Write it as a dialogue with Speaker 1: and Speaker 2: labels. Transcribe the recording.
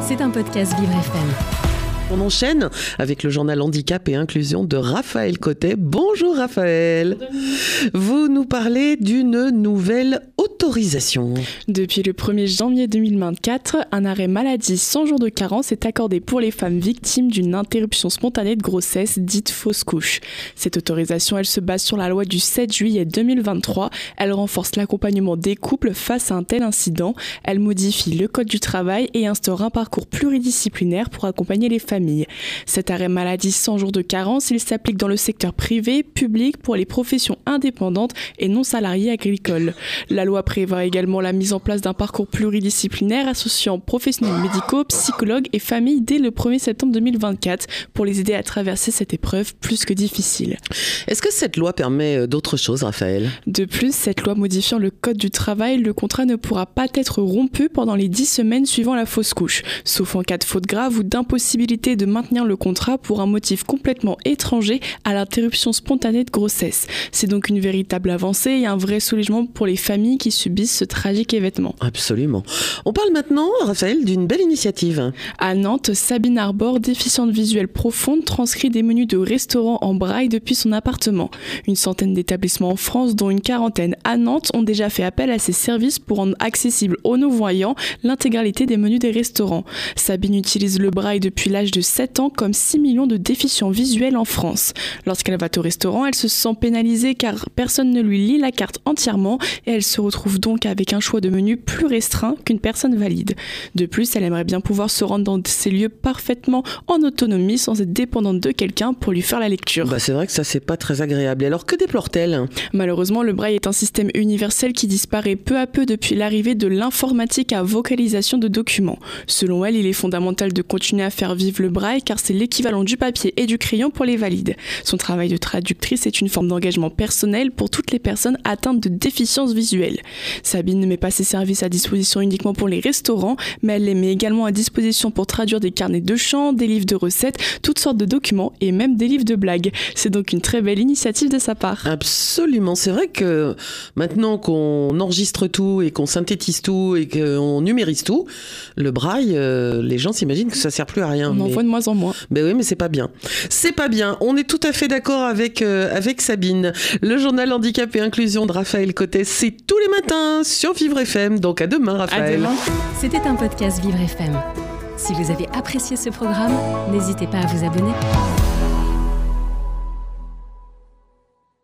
Speaker 1: C'est un podcast Vivre FM.
Speaker 2: On enchaîne avec le journal Handicap et Inclusion de Raphaël Cotet. Bonjour Raphaël. Vous nous parlez d'une nouvelle
Speaker 3: Depuis le 1er janvier 2024, un arrêt maladie sans jour de carence est accordé pour les femmes victimes d'une interruption spontanée de grossesse dite fausse couche. Cette autorisation, elle se base sur la loi du 7 juillet 2023. Elle renforce l'accompagnement des couples face à un tel incident. Elle modifie le code du travail et instaure un parcours pluridisciplinaire pour accompagner les familles cet arrêt maladie sans jour de carence, il s'applique dans le secteur privé, public, pour les professions indépendantes et non salariées agricoles. La loi prévoit également la mise en place d'un parcours pluridisciplinaire associant professionnels médicaux, psychologues et familles dès le 1er septembre 2024 pour les aider à traverser cette épreuve plus que difficile.
Speaker 2: Est-ce que cette loi permet euh, d'autres choses, Raphaël?
Speaker 3: De plus, cette loi modifiant le code du travail, le contrat ne pourra pas être rompu pendant les 10 semaines suivant la fausse couche, sauf en cas de faute grave ou d'impossibilité de maintenir le contrat pour un motif complètement étranger à l'interruption spontanée de grossesse. C'est donc une véritable avancée et un vrai soulagement pour les familles qui subissent ce tragique événement.
Speaker 2: Absolument. On parle maintenant, Raphaël, d'une belle initiative.
Speaker 3: À Nantes, Sabine Arbor, déficiente visuelle profonde, transcrit des menus de restaurants en braille depuis son appartement. Une centaine d'établissements en France, dont une quarantaine à Nantes, ont déjà fait appel à ces services pour rendre accessible aux non-voyants l'intégralité des menus des restaurants. Sabine utilise le braille depuis l'âge de 7 ans comme 6 millions de déficients visuels en France. Lorsqu'elle va au restaurant, elle se sent pénalisée car personne ne lui lit la carte entièrement et elle se retrouve donc avec un choix de menu plus restreint qu'une personne valide. De plus, elle aimerait bien pouvoir se rendre dans ces lieux parfaitement en autonomie sans être dépendante de quelqu'un pour lui faire la lecture.
Speaker 2: Bah c'est vrai que ça c'est pas très agréable. alors que déplore-t-elle?
Speaker 3: Malheureusement, le braille est un système universel qui disparaît peu à peu depuis l'arrivée de l'informatique à vocalisation de documents. Selon elle, il est fondamental de continuer à faire vivre le braille car c'est l'équivalent du papier et du crayon pour les valides. Son travail de traductrice est une forme d'engagement personnel pour toutes les personnes atteintes de déficience visuelle. Sabine ne met pas ses services à disposition uniquement pour les restaurants, mais elle les met également à disposition pour traduire des carnets de chant, des livres de recettes, toutes sortes de documents et même des livres de blagues. C'est donc une très belle initiative de sa part.
Speaker 2: Absolument, c'est vrai que maintenant qu'on enregistre tout et qu'on synthétise tout et qu'on numérise tout, le braille, euh, les gens s'imaginent que ça sert plus à rien
Speaker 3: de moins en moins.
Speaker 2: Ben oui, mais c'est pas bien. C'est pas bien. On est tout à fait d'accord avec, euh, avec Sabine. Le journal Handicap et Inclusion de Raphaël Cotet, c'est tous les matins sur Vivre FM. Donc à demain, Raphaël.
Speaker 1: C'était un podcast Vivre FM. Si vous avez apprécié ce programme, n'hésitez pas à vous abonner.